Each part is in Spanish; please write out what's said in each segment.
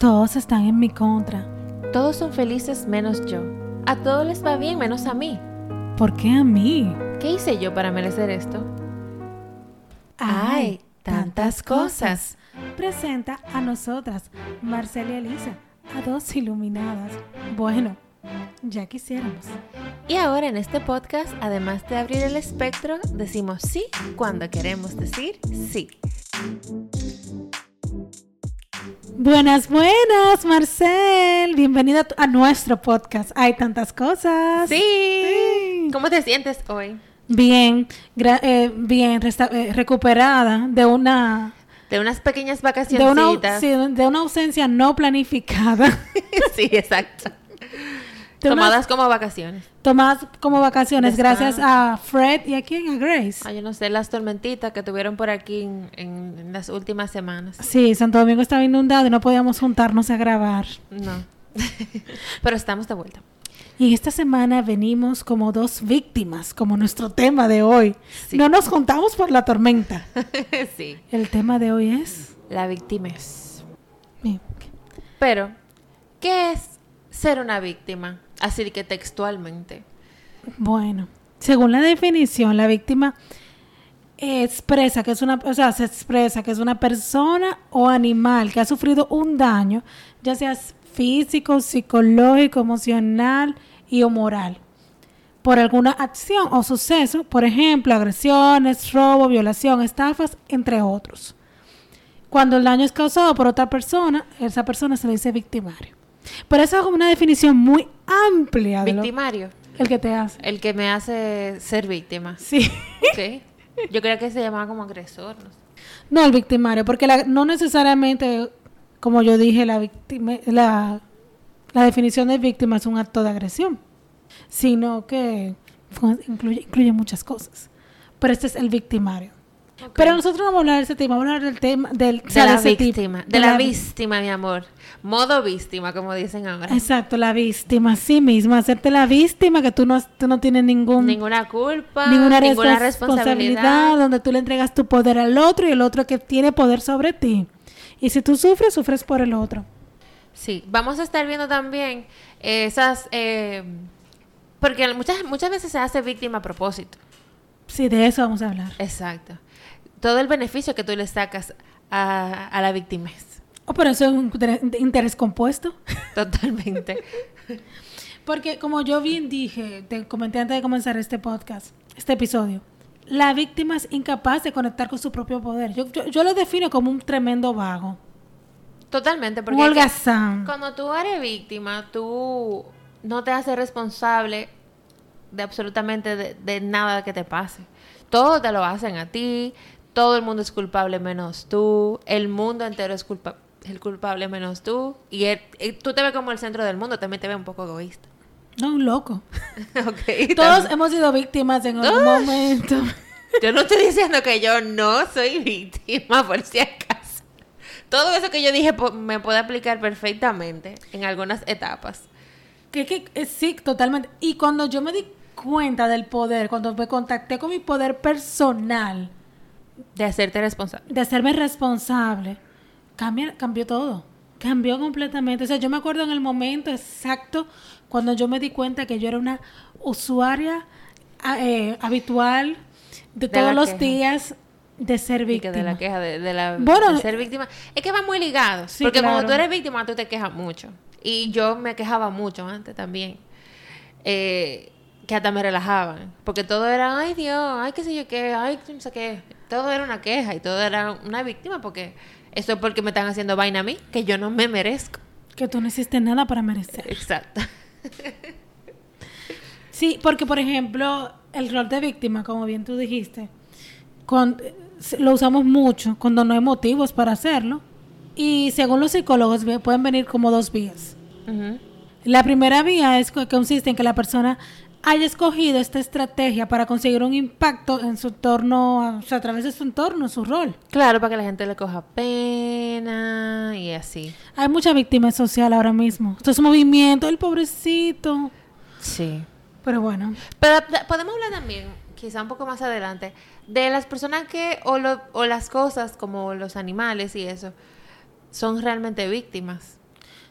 Todos están en mi contra. Todos son felices menos yo. A todos les va bien menos a mí. ¿Por qué a mí? ¿Qué hice yo para merecer esto? ¡Ay! Tantas cosas. Presenta a nosotras, Marcela y Elisa, a dos iluminadas. Bueno, ya quisiéramos. Y ahora en este podcast, además de abrir el espectro, decimos sí cuando queremos decir sí. Buenas, buenas, Marcel. Bienvenida a nuestro podcast. Hay tantas cosas. Sí. Sí. ¿Cómo te sientes hoy? Bien, eh, bien eh, recuperada de una De unas pequeñas de una, vacacioncitas. sí, de una ausencia no planificada. sí, exacto. Unas- Tomadas como vacaciones. tomadas como vacaciones gracias a Fred y a quién, a Grace. Ay, yo no sé, las tormentitas que tuvieron por aquí en, en- en las últimas semanas. Sí, Santo Domingo estaba inundado y no podíamos juntarnos a grabar. No. Pero estamos de vuelta. Y esta semana venimos como dos víctimas, como nuestro tema de hoy. Sí. No nos juntamos por la tormenta. sí. El tema de hoy es... La víctima es. Bien. Pero, ¿qué es ser una víctima? Así que textualmente. Bueno, según la definición, la víctima expresa que es una, o sea, se expresa que es una persona o animal que ha sufrido un daño, ya sea físico, psicológico, emocional y o moral, por alguna acción o suceso, por ejemplo, agresiones, robo, violación, estafas, entre otros. Cuando el daño es causado por otra persona, esa persona se le dice victimario. Pero esa es una definición muy amplia de lo- Victimario. el que te hace. El que me hace ser víctima. Sí. Ok. Yo creía que se llamaba como agresor. no sé. No, el victimario, porque la- no necesariamente, como yo dije, la, víctima, la, la definición de víctima es un acto de agresión, sino que incluye muchas cosas. Pero este es el victimario. Pero nosotros no vamos a hablar de ese tema, vamos a hablar del tema del De la víctima. De la víctima, mi amor. Modo víctima, como dicen ahora. Exacto, la víctima, sí misma, hacerte la víctima que tú no, tú no tienes ningún Ninguna culpa, ninguna, ninguna, responsabilidad, responsabilidad. donde tú le entregas tu poder al otro y el otro que tiene poder sobre ti. Y si tú sufres, sufres por el otro. Sí, vamos a estar viendo también esas... eh, porque muchas, muchas veces se hace víctima a propósito. Sí, de eso vamos a hablar. Exacto. Todo el beneficio que tú le sacas a, a la victimez. Oh, pero eso es un inter- interés compuesto. Totalmente. Porque como yo bien dije, te comenté antes de comenzar este podcast, este episodio, la víctima es incapaz de conectar con su propio poder. Yo, yo, yo lo defino como un tremendo vago. Totalmente. Porque holgazán. cuando tú eres víctima, tú no te haces responsable de absolutamente de, de nada que te pase. Todo te lo hacen a ti. Todo el mundo es culpable menos tú. El mundo entero es culpa el culpable menos tú. Y, el- y tú te ves como el centro del mundo. También te ves un poco egoísta. No, un loco. Todos también. hemos sido víctimas en algún ¡Ah! momento. Yo no estoy diciendo que yo no soy víctima, por si acaso. Todo eso que yo dije me puede aplicar perfectamente en algunas etapas. Que, que, eh, sí, totalmente. Y cuando yo me di cuenta del poder, cuando me contacté con mi poder personal, De hacerte responsable. de hacerme responsable, cambia, cambió todo. Cambió completamente. O sea, yo me acuerdo en el momento exacto cuando yo me di cuenta que yo era una usuaria a- eh, habitual de, De todos los queja. días de ser víctima. de la queja, de, de la, Bueno, de ser víctima. Es que va muy ligado. Sí, porque claro. cuando tú eres víctima, tú te quejas mucho. Y yo me quejaba mucho antes también. Eh, que hasta me relajaban. Porque todo era, ay Dios, ay qué sé yo qué, ay no sé qué. Todo era una queja y todo era una víctima porque eso es porque me están haciendo vaina a mí, que yo no me merezco. Que tú no hiciste nada para merecer. Exacto. Sí, porque por ejemplo, el rol de víctima, como bien tú dijiste, con- lo usamos mucho cuando no hay motivos para hacerlo. Y según los psicólogos, pueden venir como dos vías. La primera vía es que consiste en que la persona haya escogido esta estrategia para conseguir un impacto en su entorno, a- o sea, a través de su entorno, su rol. Claro, para que la gente le coja pena y así. Hay mucha víctima social ahora mismo. Esto es movimiento, el pobrecito. Sí. Pero bueno, Pero podemos hablar también, quizá un poco más adelante, de las personas que, o, lo- o las cosas como los animales y eso, son realmente víctimas.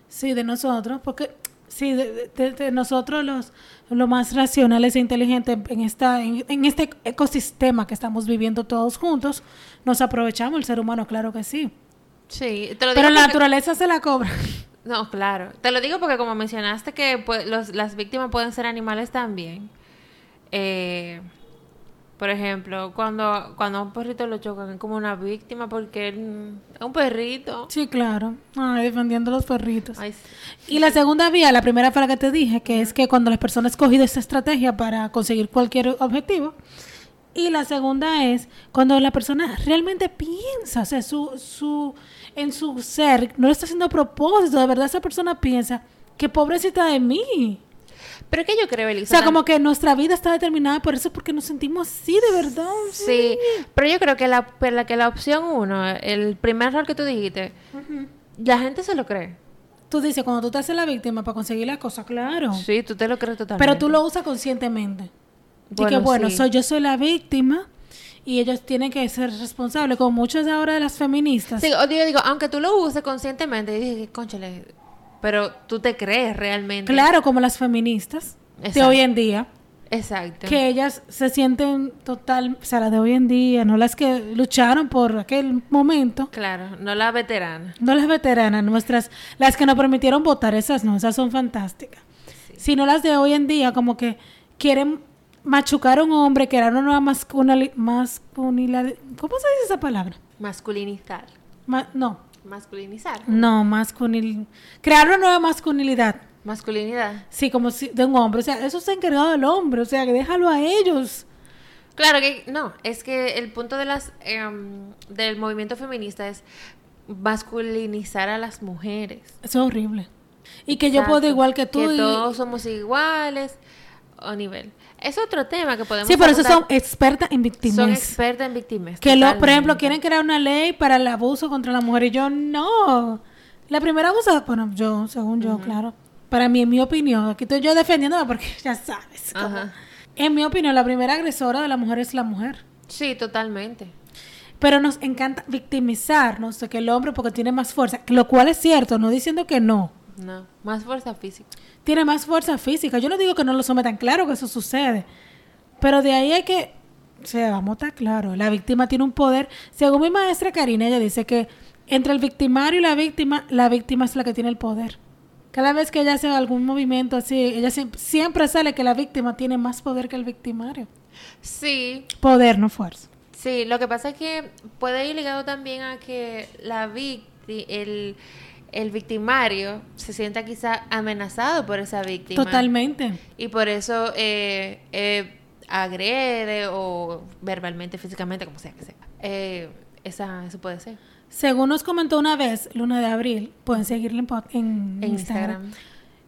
Sí, de nosotros, porque sí, de, de- de nosotros los, los más racionales e inteligentes en, esta, en, en este ecosistema que estamos viviendo todos juntos, nos aprovechamos el ser humano, claro que sí. Sí, te lo digo Pero la naturaleza se la cobra. No, claro. Te lo digo porque como mencionaste que pues, los- las víctimas pueden ser animales también. Eh, por ejemplo, cuando, cuando a un perrito lo chocan es como una víctima porque él es un perrito. Sí, claro. Ay, defendiendo a los perritos. Ay, sí. Y la segunda vía, la primera fue la que te dije, que es que cuando las personas escogido esta estrategia para conseguir cualquier objetivo. Y la segunda es cuando la persona realmente piensa, o sea, su, su, en su ser, no lo está haciendo a propósito, de verdad esa persona piensa, que pobrecita de mí. Pero es que yo creo, O Elisa. sea, como que nuestra vida está determinada por eso, porque nos sentimos así, de verdad. Sí, pero yo creo que la, la, que la opción uno, el primer rol que tú dijiste, la gente se lo cree. Tú dices, cuando tú te haces la víctima para conseguir la cosa, claro. Sí, tú te lo crees totalmente. Pero tú lo usas conscientemente. Así que Bueno, bueno, sí. soy, yo soy la víctima y ellos tienen que ser responsables, como muchas ahora de las feministas. Sí, o digo, digo, aunque tú lo uses conscientemente, y dices, conchale, pero tú te crees realmente. Claro, como las feministas de hoy en día, Exacto. que ellas se sienten total, o sea, las de hoy en día, no las que lucharon por aquel momento, Claro, no la veterana. no las veteranas, nuestras, las que nos permitieron votar, esas no, esas son fantásticas. Sino las de hoy en día, como que quieren machucar a un hombre que era una masculina, ¿cómo se dice esa palabra? Masculinizar. Ma- no, Masculinizar. no, masculin... Crear una nueva masculinidad. Masculinidad. Sí, como si de un hombre. O sea, eso está encargado del hombre. O sea, que déjalo a ellos. Claro que no, es que el punto de las em, del movimiento feminista es masculinizar a las mujeres. Eso es horrible. Y que yo puedo igual que tú. Que y- todos somos iguales o nivel. Es otro tema que podemos Sí, por eso son expertas en son víctimas. expertas en víctimas. Que, lo, por ejemplo, quieren crear una ley para el abuso contra la mujer. Y yo, no. La primera abusa, bueno, yo, según yo, claro. Para mí, en mi opinión, aquí estoy yo defendiéndola porque ya sabes. Ajá. En mi opinión, la primera agresora de la mujer es la mujer. Sí, totalmente. Pero nos encanta victimizarnos de que el hombre porque tiene más fuerza, lo cual es cierto, no diciendo que no. No, más fuerza física. Tiene más fuerza física. Yo no digo que no lo sometan, claro que eso sucede. Pero de ahí hay que, o sea, vamos a estar claro, la víctima tiene un poder. Según mi maestra Karina, ella dice que entre el victimario y la víctima, la víctima es la que tiene el poder. Cada vez que ella hace algún movimiento así, ella siem- siempre sale que la víctima tiene más poder que el victimario. Sí, Poder, no fuerza. sí, lo que pasa es que puede ir ligado también a que la víctima, el, el victimario se sienta quizá amenazado por esa víctima. Totalmente. Y por eso eh, eh, agrede o verbalmente, físicamente, como sea que sea. Eh, esa, eso puede ser. Según nos comentó una vez, Luna de Abril, pueden seguirle en, pod- en En Instagram. Instagram.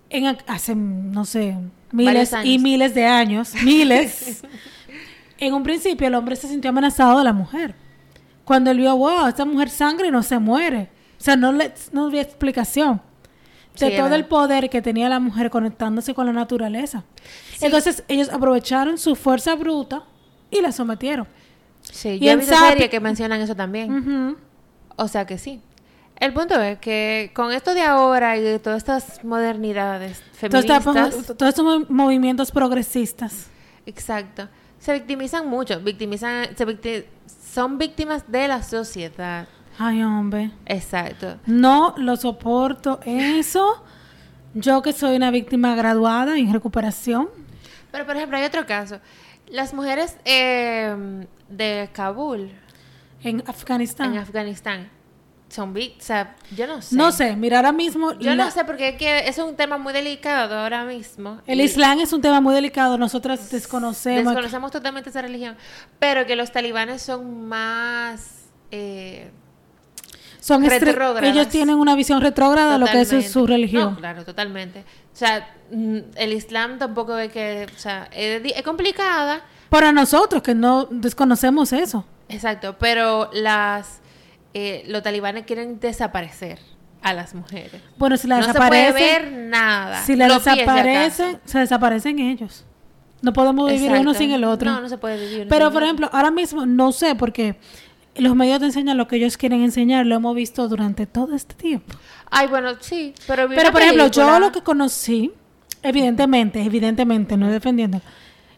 En, ac- hace, no sé, miles y miles de años, miles. en un principio el hombre se sintió amenazado de la mujer. Cuando él vio, wow, esta mujer sangra y no se muere. O sea, no, le, no había explicación de Sí, todo el poder que tenía la mujer conectándose con la naturaleza. Sí. Entonces ellos aprovecharon su fuerza bruta y la sometieron. Sí, Y yo he visto series que mencionan eso también. O sea que sí. El punto es que con esto de ahora y de todas estas modernidades Todos estos- feministas, todos estos mov- movimientos progresistas. exacto, se victimizan mucho, victimizan, se victi- son víctimas de la sociedad. Ay, hombre. Exacto. No lo soporto eso. Yo que soy una víctima graduada en recuperación. Pero por ejemplo hay otro caso. Las mujeres eh, de Kabul, En Afganistán. en Afganistán, son víctimas. O sea, yo no sé. No sé, mira, ahora mismo. Yo la- no sé porque es que es un tema muy delicado ahora mismo. El Y- Islam es un tema muy delicado. Nosotras desconocemos. Desconocemos totalmente esa religión, pero que los talibanes son más... eh, Son. Ellos tienen una visión retrógrada de lo que es su religión. No, claro, totalmente. O sea, mm, el Islam tampoco es que... O sea, es, complicada, Para nosotros que no desconocemos eso. exacto, pero las... eh, los talibanes quieren desaparecer a las mujeres. Bueno, si la no se puede desaparecen. ver nada. Si la si desaparecen, se desaparecen ellos. No podemos vivir Exacto. uno sin el otro. No, no se puede vivir. Pero, por ejemplo, ahora mismo no sé porque los medios te enseñan lo que ellos quieren enseñar, lo hemos visto durante todo este tiempo. Ay, bueno, sí, pero Pero, por ejemplo, yo lo que conocí, evidentemente, evidentemente, no defendiendo,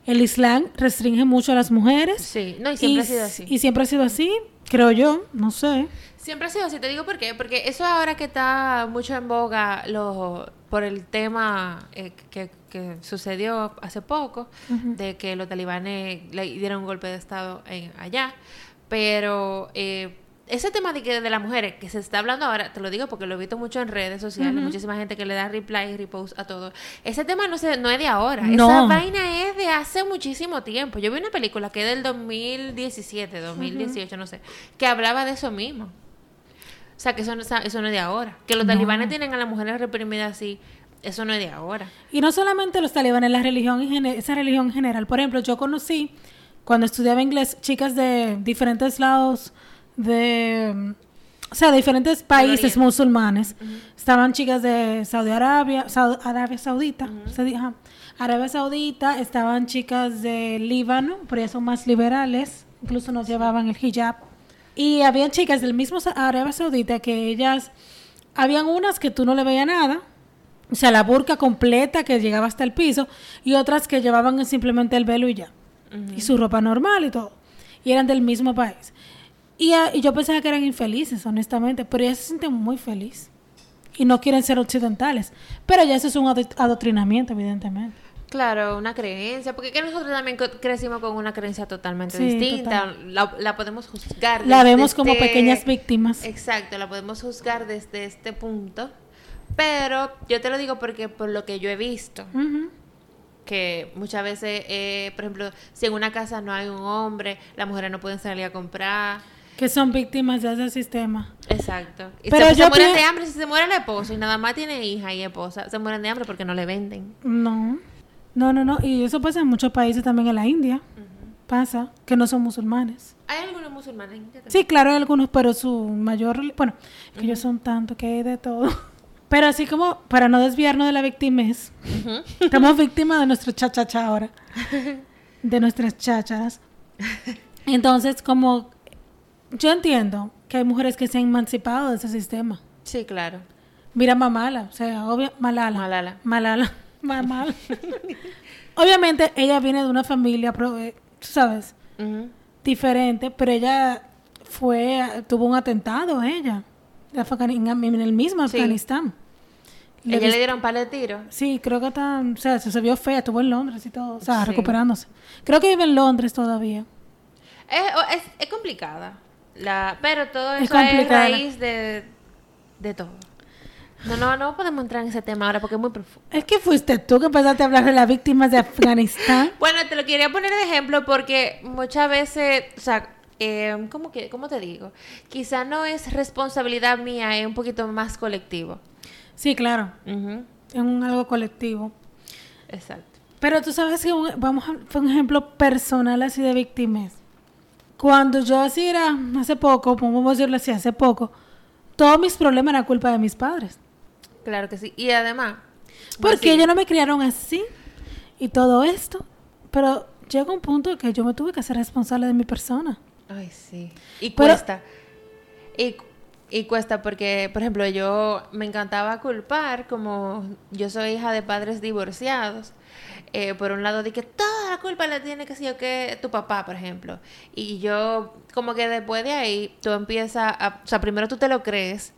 el Islam restringe mucho a las mujeres. Sí, no, y siempre ha sido así. Y siempre ha sido así, creo yo, no sé. Siempre ha sido así, te digo por qué. Porque eso ahora que está mucho en boga lo, por el tema eh, que, que sucedió hace poco, de que los talibanes le dieron un golpe de Estado en, allá. Pero eh, ese tema de, que, de las mujeres que se está hablando ahora, te lo digo porque lo he visto mucho en redes sociales, muchísima gente que le da reply y repost a todo. Ese tema no, se, no es de ahora, esa vaina es de hace muchísimo tiempo. Yo vi una película que es del 2017, 2018, no sé, que hablaba de eso mismo. O sea, que eso no, eso no es de ahora. Que los No. talibanes tienen a las mujeres reprimidas así, eso no es de ahora. Y no solamente los talibanes, la religión, en esa religión en general. Por ejemplo, yo conocí, cuando estudiaba inglés, chicas de diferentes lados, de, o sea, de diferentes países musulmanes. Estaban chicas de Saudi Arabia, Arabia Saudita, se dijo, ajá. Arabia Saudita, estaban chicas de Líbano, pero ellas son más liberales, incluso nos llevaban el hijab. Y habían chicas del mismo Arabia Saudita que ellas, habían unas que tú no le veías nada, o sea, la burka completa que llegaba hasta el piso y otras que llevaban simplemente el velo y ya. Y su ropa normal y todo. Y eran del mismo país. Y, ah, y yo pensaba que eran infelices, honestamente, pero ellas se sienten muy felices. Y no quieren ser occidentales. Pero ya eso es un ado- adoctrinamiento, evidentemente. Claro, una creencia, porque que nosotros también crecimos con una creencia totalmente Sí, distinta. La, la podemos juzgar. La desde vemos como este- pequeñas víctimas. Exacto, la podemos juzgar desde este punto. Pero yo te lo digo porque por lo que yo he visto, Ujú. Que muchas veces, eh, por ejemplo, si en una casa no hay un hombre, las mujeres no pueden salir a comprar. Que son víctimas de ese sistema. Exacto. Y Pero se, se mueren de hambre si se muere el esposo y nada más tiene hija y esposa. Se mueren de hambre porque no le venden. No. No, no, no. Y eso pasa en muchos países, también en la India. Pasa, que no son musulmanes. ¿Hay algunos musulmanes? en India también? Sí, claro, hay algunos, pero su mayor... Bueno, que ellos son tanto que hay de todo. Pero así como, para no desviarnos de la victimez, Ujú. estamos víctimas de nuestro chachacha ahora. De nuestras chácharas. Entonces, como... Yo entiendo que hay mujeres que se han emancipado de ese sistema. Sí, claro. Mira Mamala, o sea, obvio, Malala. Malala. Malala. Malala. Obviamente ella viene de una familia, eh, tú sabes, diferente, pero ella fue, tuvo un atentado, ella, en, el mismo Sí. Le Ella le dieron par de tiros. Sí, creo que está, o sea, se, vio fea, estuvo en Londres y todo, o sea, Sí. recuperándose. Creo que vive en Londres todavía. Es, es, es complicada. La, pero todo Es eso es, complicada. raíz de, de todo. No, no, no podemos entrar en ese tema ahora porque es muy profundo. Es que fuiste tú que empezaste a hablar de las víctimas de Afganistán. Bueno, te lo quería poner de ejemplo porque muchas veces, o sea, eh, ¿cómo, que, ¿cómo te digo? Quizá no es responsabilidad mía, es un poquito más colectivo. Sí, claro, Ujú, es un algo colectivo. Exacto. Pero tú sabes que un- vamos a fue un ejemplo personal así de víctimas. Cuando yo así era, hace poco, podemos decirlo así, hace poco, todos mis problemas eran culpa de mis padres. Claro que sí. Y además... Porque ellos no me criaron así y todo esto. Pero llega un punto que yo me tuve que hacer responsable de mi persona. Ay, sí. Y Pero- cuesta. Y, y cuesta porque, por ejemplo, yo me encantaba culpar, como yo soy hija de padres divorciados. eh, por un lado, de que toda la culpa la tiene que ser yo que tu papá, por ejemplo. Y yo, como que después de ahí, tú empiezas a. O sea, primero tú te lo crees,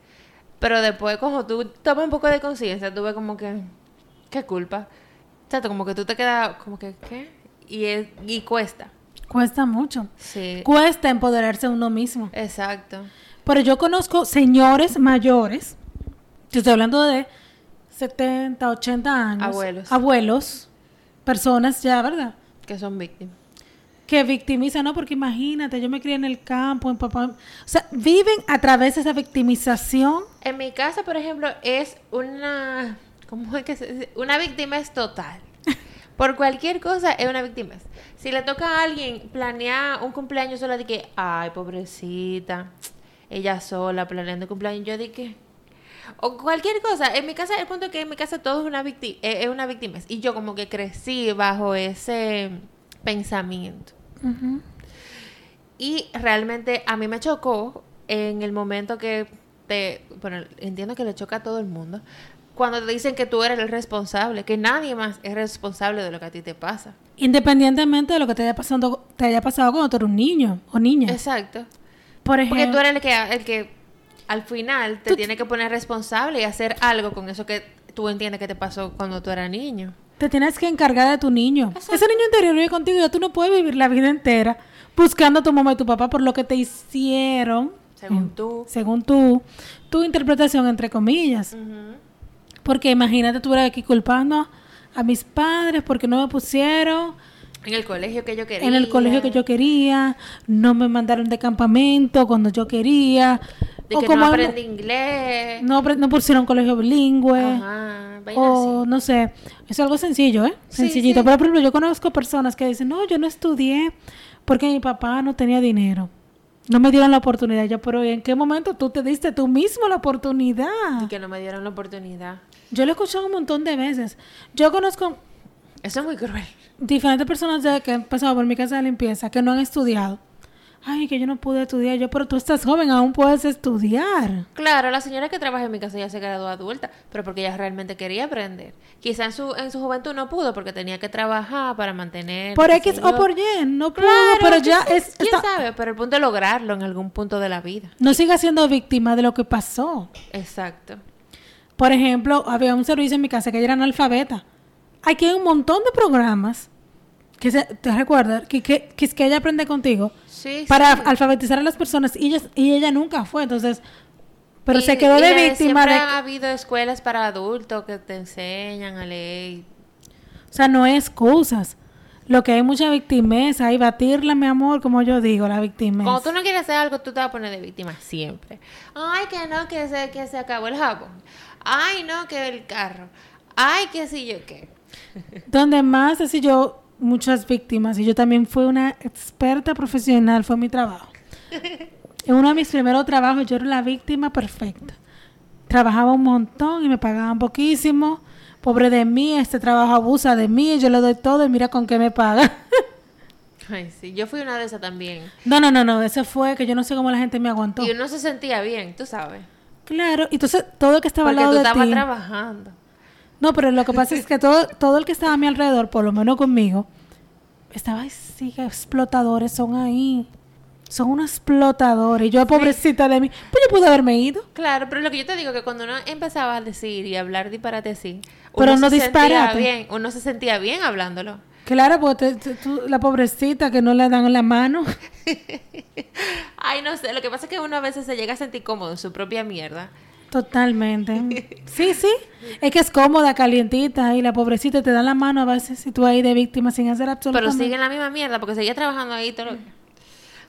pero después, como tú tomas un poco de conciencia, tú ves como que. ¿Qué culpa? Exacto, como que tú te quedas, como que, ¿qué? Y, es, y cuesta. Cuesta mucho. Sí. Cuesta empoderarse uno mismo. Exacto. Pero yo conozco señores mayores, yo estoy hablando de 70, 80 años. Abuelos. Abuelos, personas ya, ¿verdad? Que son víctimas. Que victimizan, ¿no? Porque imagínate, yo me crié en el campo, en papá. O sea, viven a través de esa victimización. En mi casa, por ejemplo, es una. ¿Cómo es que se dice? Una víctima es total. Por cualquier cosa es una víctima. Si le toca a alguien planear un cumpleaños sola, de que, ay, pobrecita, ella sola planeando cumpleaños, yo que. O cualquier cosa. En mi casa, el punto es que en mi casa todo es una, victi es es una víctima. Y yo como que crecí bajo ese pensamiento. Y realmente a mí me chocó en el momento que te... Bueno, entiendo que le choca a todo el mundo. Cuando te dicen que tú eres el responsable, que nadie más es responsable de lo que a ti te pasa. Independientemente de lo que te haya, pasado, te haya pasado cuando tú eres un niño o niña. Exacto. Por ejemplo, Porque tú eres el que, el que al final te tiene que poner responsable y hacer algo con eso que tú entiendes que te pasó cuando tú eras niño. te tienes que encargar de tu niño. Ese niño interior vive contigo y ya tú no puedes vivir la vida entera buscando a tu mamá y tu papá por lo que te hicieron, Según tú. según tú, tu interpretación, entre comillas. Porque imagínate tú aquí culpando a mis padres porque no me pusieron En el colegio que yo quería. en el colegio que yo quería, no me mandaron de campamento cuando yo quería, De o que como no algo- aprendí inglés. no, no pusieron colegio bilingüe, Ajá. o así. no sé, es algo sencillo, ¿eh? Sí, Sencillito. sí. Pero, por ejemplo, yo conozco personas que dicen, no, yo no estudié porque mi papá no tenía dinero. No me dieron la oportunidad. Yo, pero ¿en qué momento tú te diste tú mismo la oportunidad? Y que no me dieron la oportunidad. Yo lo he escuchado un montón de veces. Yo conozco Eso es muy cruel. Diferentes personas de- que han pasado por mi casa de limpieza que no han estudiado. Ay, que yo no pude estudiar. Yo, pero tú estás joven, aún puedes estudiar. Claro, la señora que trabaja en mi casa ya se graduó adulta, pero porque ella realmente quería aprender. Quizá en su, en su juventud no pudo porque tenía que trabajar para mantener... Por X o por Y, no pudo, Claro, pero ya ¿quién- es... ¿Quién está- sabe? Pero el punto es lograrlo en algún punto de la vida. no siga siendo víctima de lo que pasó. Exacto. Por ejemplo, había un servicio en mi casa que ella era analfabeta. Aquí hay un montón de programas que se, te recuerdas que, que, que es que ella aprende contigo Sí, para sí. alfabetizar a las personas y ella, y ella nunca fue. Entonces, pero Y- se quedó y de víctima siempre de... ha habido escuelas para adultos que te enseñan a leer. O sea, no hay excusas. Lo que hay mucha victimeza y batirla, mi amor, como yo digo, la victimeza. Cuando tú no quieres hacer algo, tú te vas a poner de víctima siempre. Ay, que no, que se, que se acabó el jabón. Ay, no, que el carro. Ay, que sí yo qué. Donde más así yo, muchas víctimas, y yo también fui una experta profesional, fue mi trabajo. En uno de mis primeros trabajos yo era la víctima perfecta. Trabajaba un montón y me pagaban poquísimo. Pobre de mí, este trabajo abusa de mí, yo le doy todo y mira con qué me paga. Ay, sí, yo fui una de esas también. No, no, no, no, ese fue que yo no sé cómo la gente me aguantó. Y uno se sentía bien, tú sabes. Claro, y entonces todo el que estaba Porque al tú lado de estabas ti. trabajando. No, pero lo que pasa es que todo, todo el que estaba a mi alrededor, por lo menos conmigo, estaba así, que explotadores son ahí. Son unos explotadores. Y yo, pobrecita de mí, pues yo pude haberme ido. Claro, pero lo que yo te digo que cuando uno empezaba a decir y hablar disparate así, Pero uno no se sentía bien, uno se sentía bien hablándolo. Claro, porque te- tú- la pobrecita que no le dan la mano. Ay, no sé, lo que pasa es que uno a veces se llega a sentir cómodo en su propia mierda. Totalmente. Sí, sí. Es que es cómoda, calientita, y la pobrecita te da la mano a veces y tú ahí de víctima sin hacer Pero absolutamente sigue en la misma mierda porque seguía trabajando ahí todo lo O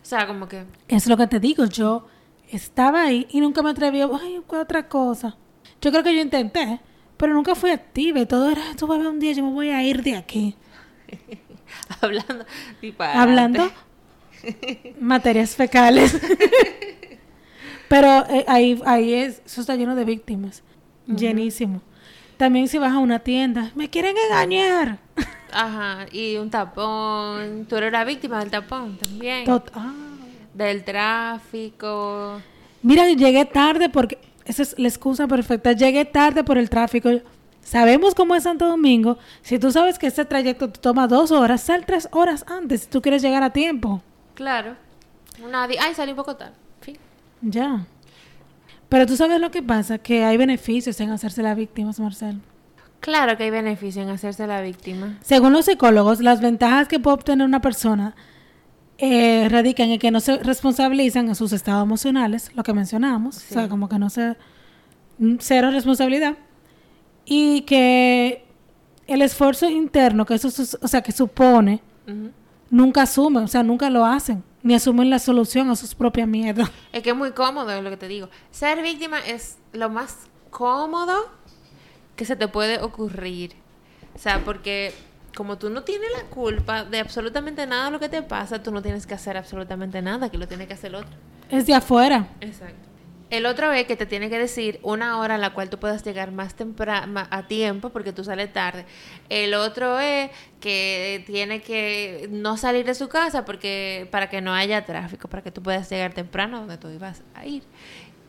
sea, como que... Es lo que te digo, yo estaba ahí y nunca me atreví a ay, ¿qué otra cosa. Yo creo que yo intenté, pero nunca fui activa y todo era, tú vas a ver un día, yo me voy a ir de aquí. hablando. Hablando materias fecales. Pero eh, ahí, ahí es, eso está lleno de víctimas, llenísimo. También si vas a una tienda, me quieren engañar. Ajá, y un tapón. Tú eres la víctima del tapón también. Tot- ah. Del tráfico. Mira, llegué tarde porque esa es la excusa perfecta. Llegué tarde por el tráfico. Sabemos cómo es Santo Domingo. Si tú sabes que este trayecto te toma dos horas, sal tres horas antes si tú quieres llegar a tiempo. Claro. Una di- Ay, salí un poco tarde. Ya. Pero tú sabes lo que pasa, que hay beneficios en hacerse la víctima, Marcel. Claro que hay beneficio en hacerse la víctima. Según los psicólogos, las ventajas que puede obtener una persona eh, radican en que no se responsabilizan en sus estados emocionales, lo que mencionamos, o sea, como que no se... mm, cero responsabilidad, y que el esfuerzo interno que eso, o sea, que supone, nunca asumen, o sea, nunca lo hacen, ni asumen la solución a sus propias mierdas. Es que es muy cómodo, es lo que te digo. Ser víctima es lo más cómodo que se te puede ocurrir. O sea, porque como tú no tienes la culpa de absolutamente nada de lo que te pasa, tú no tienes que hacer absolutamente nada, que lo tiene que hacer el otro. Es de afuera. Exacto. El otro es que te tiene que decir una hora a la cual tú puedas llegar más temprano a tiempo porque tú sales tarde. El otro es que tiene que no salir de su casa porque para que no haya tráfico, para que tú puedas llegar temprano donde tú ibas a ir.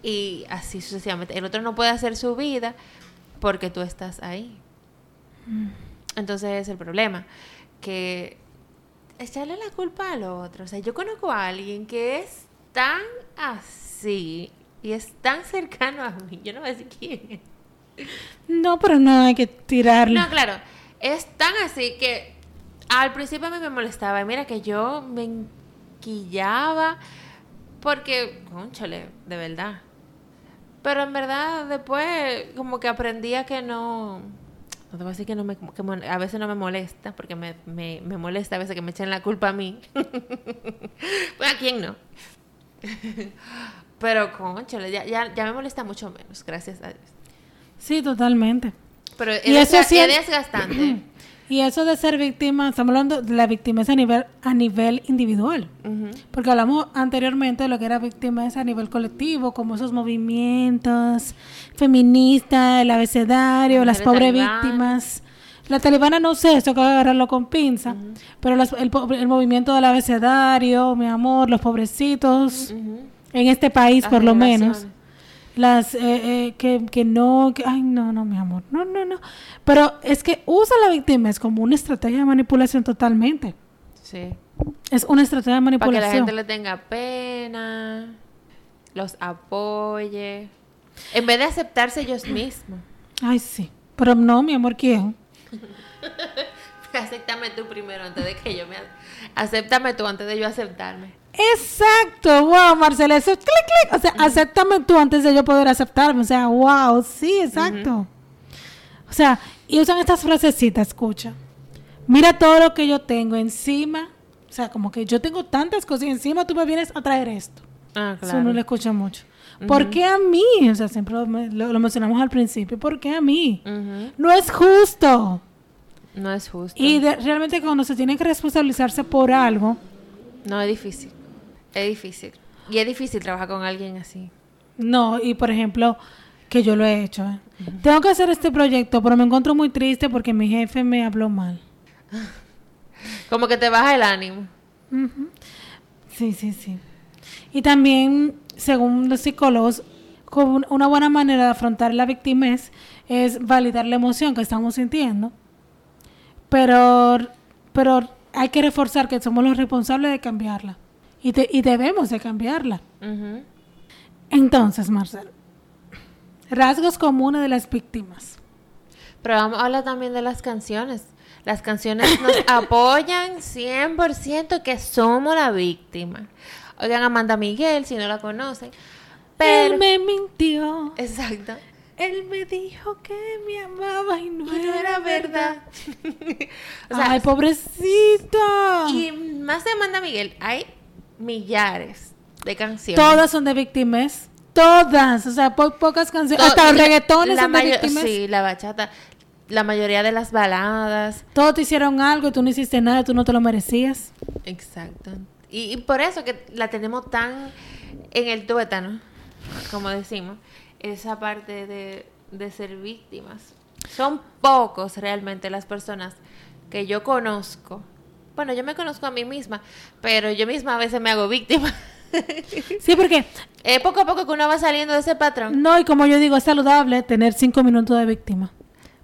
Y así sucesivamente. El otro no puede hacer su vida porque tú estás ahí. Entonces es el problema. Que echarle la culpa al otro. O sea, yo conozco a alguien que es tan así y es tan cercano a mí. Yo no voy a decir quién es. No, pero no hay que tirarle. No, claro. Es tan así que al principio a mí me molestaba. Y mira que yo me enquillaba porque, conchale, de verdad. Pero en verdad después como que aprendía que no... No te voy a decir que, no me, que a veces no me molesta, porque me, me, me molesta a veces que me echen la culpa a mí. pues a quién no. Pero, conchale, ya, ya, ya me molesta mucho menos, gracias a Dios. Sí, totalmente. Pero es, Y eso sí- es desgastante. Y eso de ser víctima, estamos hablando de la víctima a nivel, a nivel individual. Porque hablamos anteriormente de lo que era víctima a nivel colectivo, como esos movimientos feministas, el abecedario, las pobres víctimas. La talibana no sé, eso hay que agarrarlo con pinza, pero las- el, el movimiento del abecedario, mi amor, los pobrecitos, Ujú. En este país por lo menos, las eh, eh, que, que no, que, ay no, no, mi amor, no, no, no. Pero es que usa la víctima es como una estrategia de manipulación totalmente. Sí. Es una estrategia de Para que manipulación. la gente le tenga pena, los apoye. En vez de aceptarse ellos mismos. Ay, sí. Pero no, mi amor, ¿quién? Acéptame tú primero antes de que yo me... Acéptame tú antes de yo aceptarme. Exacto, wow, Marcela, eso es clic, clic. O sea, acéptame tú antes de yo poder aceptarme. O sea, wow, sí, exacto. O sea, y usan estas frasecitas, escucha. Mira todo lo que yo tengo encima. O sea, como que yo tengo tantas cosas y encima tú me vienes a traer esto. Ah, Eso no lo escucha mucho. ¿Por qué a mí? O sea, siempre lo, lo- lo mencionamos al principio. ¿Por qué a mí? No es justo. No es justo. Y de- realmente cuando se tiene que responsabilizarse por algo, No, es difícil. Es difícil. Y es difícil trabajar con alguien así. No, y por ejemplo, que yo lo he hecho. ¿eh? Tengo que hacer este proyecto, pero me encuentro muy triste porque mi jefe me habló mal. Como que te baja el ánimo. Ujú. Sí, sí, sí. Y también, según los psicólogos, una buena manera de afrontar la victimez es validar la emoción que estamos sintiendo. Pero, pero hay que reforzar que somos los responsables de cambiarla. Y, te- y debemos de cambiarla. Entonces, Marcelo, rasgos comunes de las víctimas. Pero vamos a hablar también de las canciones. Las canciones nos apoyan 100% que somos la víctima. Oigan, Amanda Miguel, si no la conocen. Pero... Él me mintió. Exacto. Él me dijo que me amaba y no, Y no era verdad. o sea, Ay, pobrecito. y más de Amanda Miguel, hay millares de canciones. Todas son de víctimas. Todas. O sea, po- pocas canciones. Hasta los reggaetones la son de víctimas. Sí, la bachata. La mayoría de las baladas. Todos te hicieron algo y tú no hiciste nada, tú no te lo merecías. Exacto. Y, y por eso que la tenemos tan en el tuétano, como decimos, esa parte de, de ser víctimas. Son pocos realmente las personas que yo conozco. Bueno, yo me conozco a mí misma, pero yo misma a veces me hago víctima. Sí, porque Es poco a poco que uno va saliendo de ese patrón. no, y como yo digo, es saludable tener cinco minutos de víctima.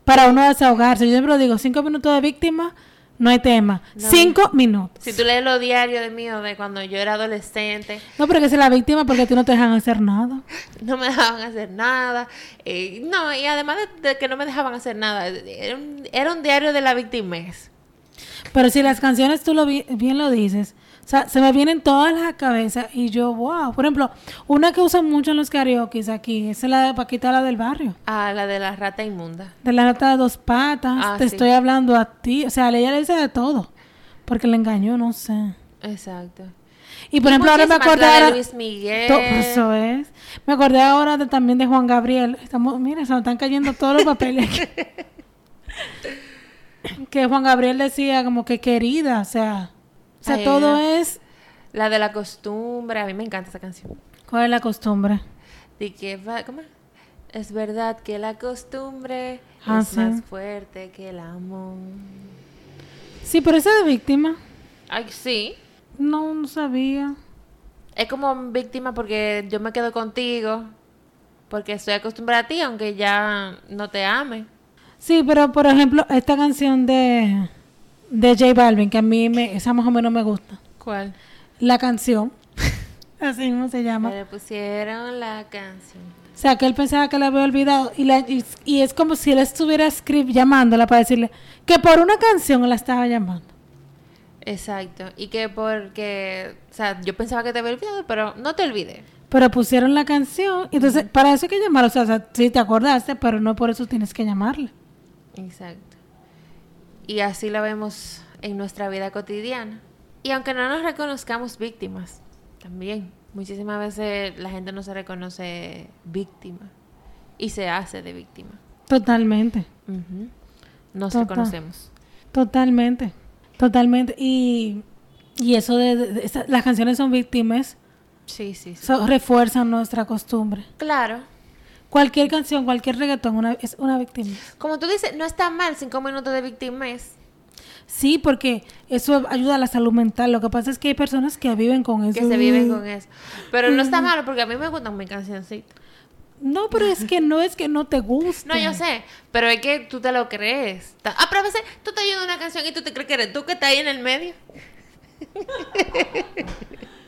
Para uno desahogarse. Yo siempre lo digo, cinco minutos de víctima, no hay tema. No. Cinco minutos. Si tú lees los diarios de mío de cuando yo era adolescente, No, pero que sea la víctima porque ti no te dejan hacer nada. no me dejaban hacer nada. eh, no, y además de, de que no me dejaban hacer nada, era un, era un diario de la victimez. Pero si las canciones tú lo bi- bien lo dices, o sea, se me vienen todas las cabezas y yo, wow. Por ejemplo, una que usan mucho en los karaoke aquí, esa es la de Paquita, la del barrio. A la de la rata inmunda. De la nota de dos patas, Ah, te sí. estoy hablando a ti. O sea, ella le dice de todo. Porque le engañó, no sé. Exacto. Y por ejemplo, ahora me acordé de. Luis Miguel. To- Eso es. Me acordé ahora de, también de Juan Gabriel. Estamos, mira, se me están cayendo todos los papeles. que Juan Gabriel decía como que querida, o sea, o sea, Ay, todo ya. es La de la costumbre. A mí me encanta esa canción. ¿Cuál es la costumbre? De que va- ¿cómo? Es verdad que la costumbre Ah, es más fuerte que el amor. Sí, pero esa de víctima, Ay, sí. no, no sabía. Es como víctima porque yo me quedo contigo. Porque estoy acostumbrada a ti, aunque ya no te ame. Sí, pero por ejemplo, esta canción de, de J Balvin, que a mí me, esa más o menos me gusta. ¿Cuál? La canción, así mismo se llama. Le pusieron la canción. O sea, que él pensaba que la había olvidado y, la, y, y es como si él estuviera script llamándola para decirle que por una canción la estaba llamando. Exacto. Y que porque, o sea, yo pensaba que te había olvidado, pero no te olvidé. Pero pusieron la canción, y entonces para eso hay que llamarla. O sea, o sea, sí te acordaste, pero no por eso tienes que llamarla. Exacto. Y así lo vemos en nuestra vida cotidiana. Y aunque no nos reconozcamos víctimas, también. Muchísimas veces la gente no se reconoce víctima y se hace de víctima. Totalmente, Ujú. Nos Total. reconocemos. totalmente, totalmente. Y, y eso de, de- de- esa- las canciones son víctimas, Sí, sí, sí. so- refuerzan nuestra costumbre. Claro. Cualquier canción, cualquier reggaetón una, es una víctima. Como tú dices, no está mal cinco minutos de víctimas. Sí, porque eso ayuda a la salud mental. Lo que pasa es que hay personas que viven con eso. Que se viven con eso. Pero no está malo porque a mí me gustan mis cancioncitas. No, pero es que no es que no te guste. No, yo sé, pero es que tú te lo crees. Ah, pero a veces tú estás oyendo una canción y tú te crees que eres tú que estás ahí en el medio.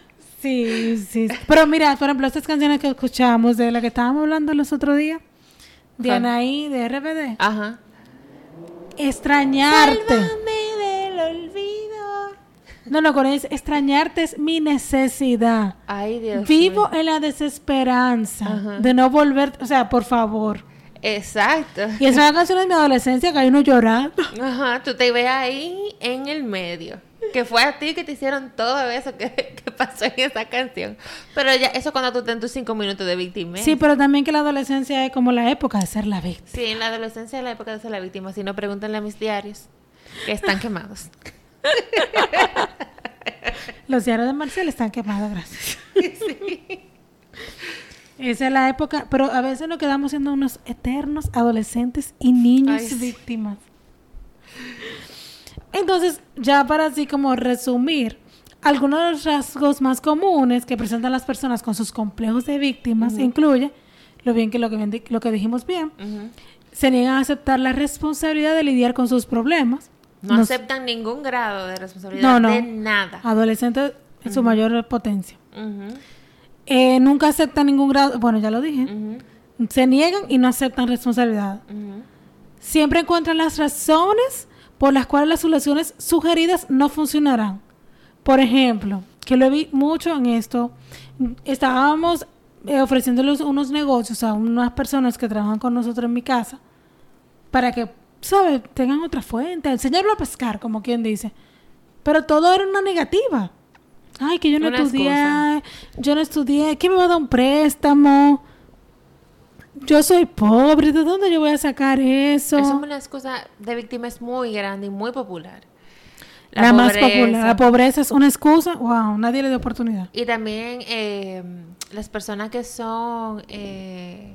Sí, sí. Pero mira, por ejemplo, estas canciones que escuchamos, de la que estábamos hablando los otros días, de Ajá. Anaí, de RBD, Ajá. extrañarte. Sálvame del olvido. No, no, con es extrañarte es mi necesidad. Ay, Dios Vivo en la desesperanza Ajá. de no volver, o sea, por favor. Exacto. Y es una canción de mi adolescencia que hay uno llorando. Ajá, tú te ves ahí en el medio. Que fue a ti que te hicieron todo eso que, que pasó en esa canción. Pero ya, eso cuando tú ten tus cinco minutos de víctima. Sí, pero también que la adolescencia es como la época de ser la víctima. Sí, en la adolescencia es la época de ser la víctima. Si no, pregúntenle a mis diarios que están quemados. Los diarios de Marcel están quemados, gracias. Esa es la época, pero a veces nos quedamos siendo unos eternos adolescentes y niños Ay, sí. Entonces, ya para así como resumir, algunos de los rasgos más comunes que presentan las personas con sus complejos de víctimas incluye, lo bien que lo que, lo que dijimos bien, se niegan a aceptar la responsabilidad de lidiar con sus problemas. No aceptan ningún grado de responsabilidad No, no. de nada. Adolescentes en su mayor potencia. Eh, nunca aceptan ningún grado, bueno, ya lo dije. Se niegan y no aceptan responsabilidad. Siempre encuentran las razones por las cuales las soluciones sugeridas no funcionarán. Por ejemplo, que lo vi mucho en esto, estábamos eh, ofreciéndoles unos negocios a unas personas que trabajan con nosotros en mi casa para que, ¿sabes?, tengan otra fuente, enseñarlo a pescar, como quien dice. Pero todo era una negativa. Ay, que yo no estudié, yo no estudié, ¿quién me va a dar un préstamo? Yo soy pobre, ¿de dónde yo voy a sacar eso? Eso es una excusa de víctima es muy grande y muy popular. La, más popular. La pobreza es una excusa. Wow, nadie le dio oportunidad. Y también eh, las personas que son... eh,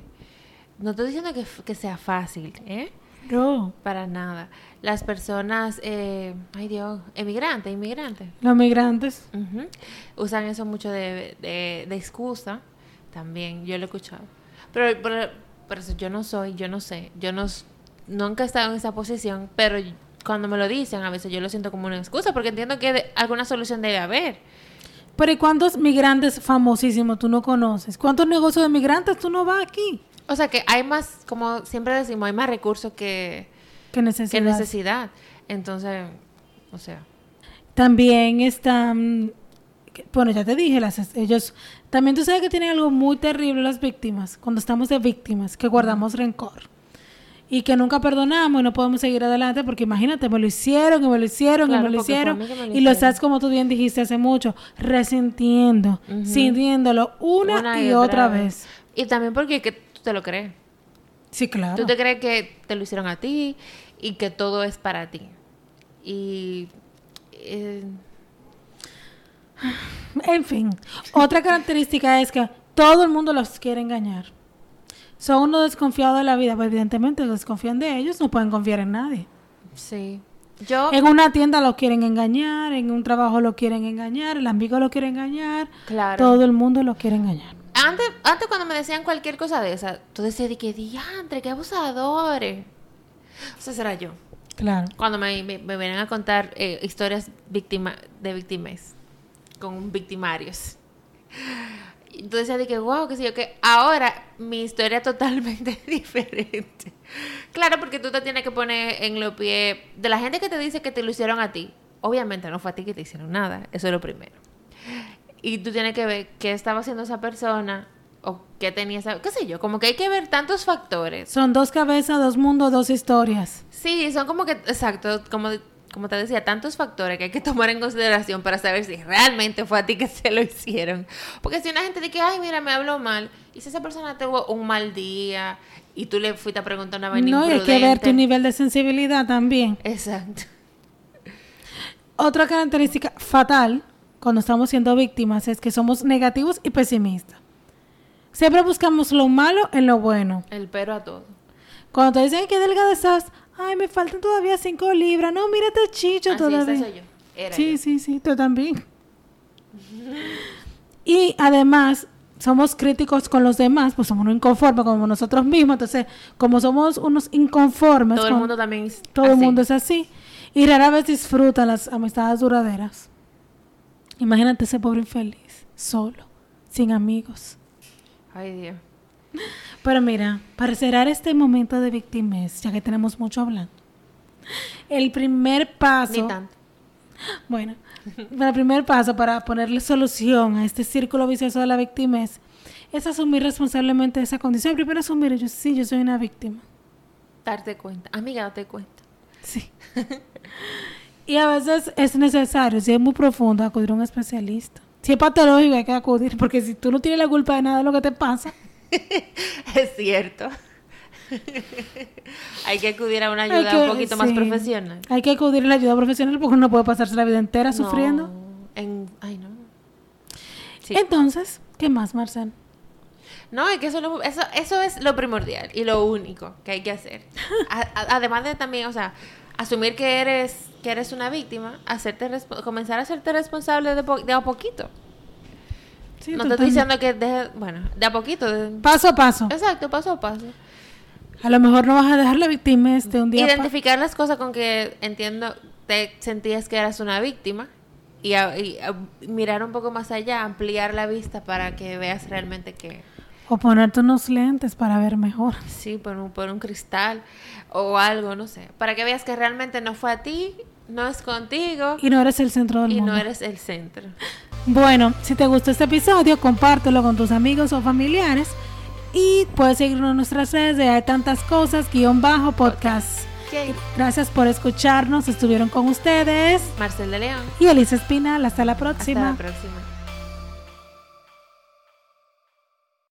no estoy diciendo que, sea fácil, ¿eh? No. Para nada. Las personas... eh, ay Dios, emigrantes, inmigrantes. Los migrantes. Usan eso mucho de, de, de excusa. También, yo lo he escuchado. Pero, pero, pero yo no soy, yo no sé. Yo no, nunca he estado en esa posición, pero cuando me lo dicen, a veces yo lo siento como una excusa, porque entiendo que de- alguna solución debe haber. Pero ¿y cuántos migrantes famosísimos tú no conoces? ¿Cuántos negocios de migrantes tú no vas aquí? O sea que hay más, como siempre decimos, hay más recursos que, ¿Qué necesidad? que necesidad. Entonces, o sea, También están... Bueno, ya te dije, las, ellos... También tú sabes que tienen algo muy terrible las víctimas, cuando estamos de víctimas, que guardamos rencor. Y que nunca perdonamos y no podemos seguir adelante porque imagínate, me lo hicieron y me lo hicieron Claro, y me lo hicieron. me lo y lo estás, como tú bien dijiste hace mucho, resintiendo, sintiéndolo una, y, otra vez. Y también porque que tú te lo crees. Sí, claro. Tú te crees que te lo hicieron a ti y que todo es para ti. Y eh, En fin, otra característica es que todo el mundo los quiere engañar. Son uno desconfiado de la vida, pues evidentemente desconfían de ellos, no pueden confiar en nadie. Sí. Yo, En una tienda lo quieren engañar, en un trabajo lo quieren engañar, el amigo lo quiere engañar, claro. todo el mundo lo quiere engañar. Antes, antes cuando me decían cualquier cosa de esa, tú decías de que diantre, qué abusadores. O sea, será yo. Claro. Cuando me, me, me vienen a contar eh, historias víctima, de víctimas con victimarios. Y tú decías de que, wow, que sé yo, que ahora mi historia es totalmente diferente. Claro, porque tú te tienes que poner en los pies de la gente que te dice que te lo hicieron a ti. Obviamente no fue a ti que te hicieron nada, eso es lo primero. Y tú tienes que ver qué estaba haciendo esa persona o qué tenía esa... qué sé yo, como que hay que ver tantos factores. Son dos cabezas, dos mundos, dos historias. Sí, son como que, exacto, como, como te decía, tantos factores que hay que tomar en consideración para saber si realmente fue a ti que se lo hicieron. Porque si una gente dice ay, mira, me habló mal, y si esa persona tuvo un mal día y tú le fuiste a preguntar una vaina No, hay que ver tu nivel de sensibilidad también. Exacto. Otra característica fatal cuando estamos siendo víctimas es que somos negativos y pesimistas. Siempre buscamos lo malo en lo bueno. El pero a todo. Cuando te dicen "Ay, que delgada estás, ay, me faltan todavía cinco libras. No, mírate chicho Así, todavía. esa soy yo. Era sí, yo. sí, sí, tú también. y además, somos críticos con los demás, pues somos unos inconformes como nosotros mismos. Entonces, como somos unos inconformes, Todo el mundo también es todo el mundo es así. Y rara vez disfruta las amistades duraderas. Imagínate ese pobre infeliz, solo, sin amigos. Ay, Dios. Pero mira, para cerrar este momento de victimez, ya que tenemos mucho hablando, el primer paso, Ni tanto. bueno, el primer paso para ponerle solución a este círculo vicioso de la victimez es asumir responsablemente esa condición. Primero asumir, yo sí, yo soy una víctima. Darte cuenta. Amiga, date cuenta. Sí. y a veces es necesario, si es muy profundo, acudir a un especialista. Si es patológico, hay que acudir, porque si tú no tienes la culpa de nada de lo que te pasa, Es cierto. Hay que acudir a una ayuda que- un poquito más profesional. Hay que acudir a la ayuda profesional porque uno no puede pasarse la vida entera sufriendo. No, en- ay, no. Sí. Entonces, ¿qué más, Marcel? No, es que eso, lo- eso, eso es lo primordial y lo único que hay que hacer. A- a- además de también, o sea, asumir que eres que eres una víctima, hacerte comenzar a hacerte responsable de, po- de a poquito. Sí, no te estoy diciendo que deje, bueno, de a poquito. de- Paso a paso. exacto, paso a paso. A lo mejor no vas a dejar la víctima de un día Identificar las cosas con que entiendo te sentías que eras una víctima y, a- y a- mirar un poco más allá, ampliar la vista para que veas realmente que o ponerte unos lentes para ver mejor. sí, por un, por un cristal o algo, no sé, para que veas que realmente no fue a ti, no es contigo Y no eres el centro del y mundo. no eres el centro. Bueno, si te gustó este episodio, compártelo con tus amigos o familiares. Y puedes seguirnos en nuestras redes de Hay Tantas Cosas, guion bajo podcast. Gracias por escucharnos. Estuvieron con ustedes. Marcel de León. Y Elisa Espinal. Hasta la próxima. Hasta la próxima.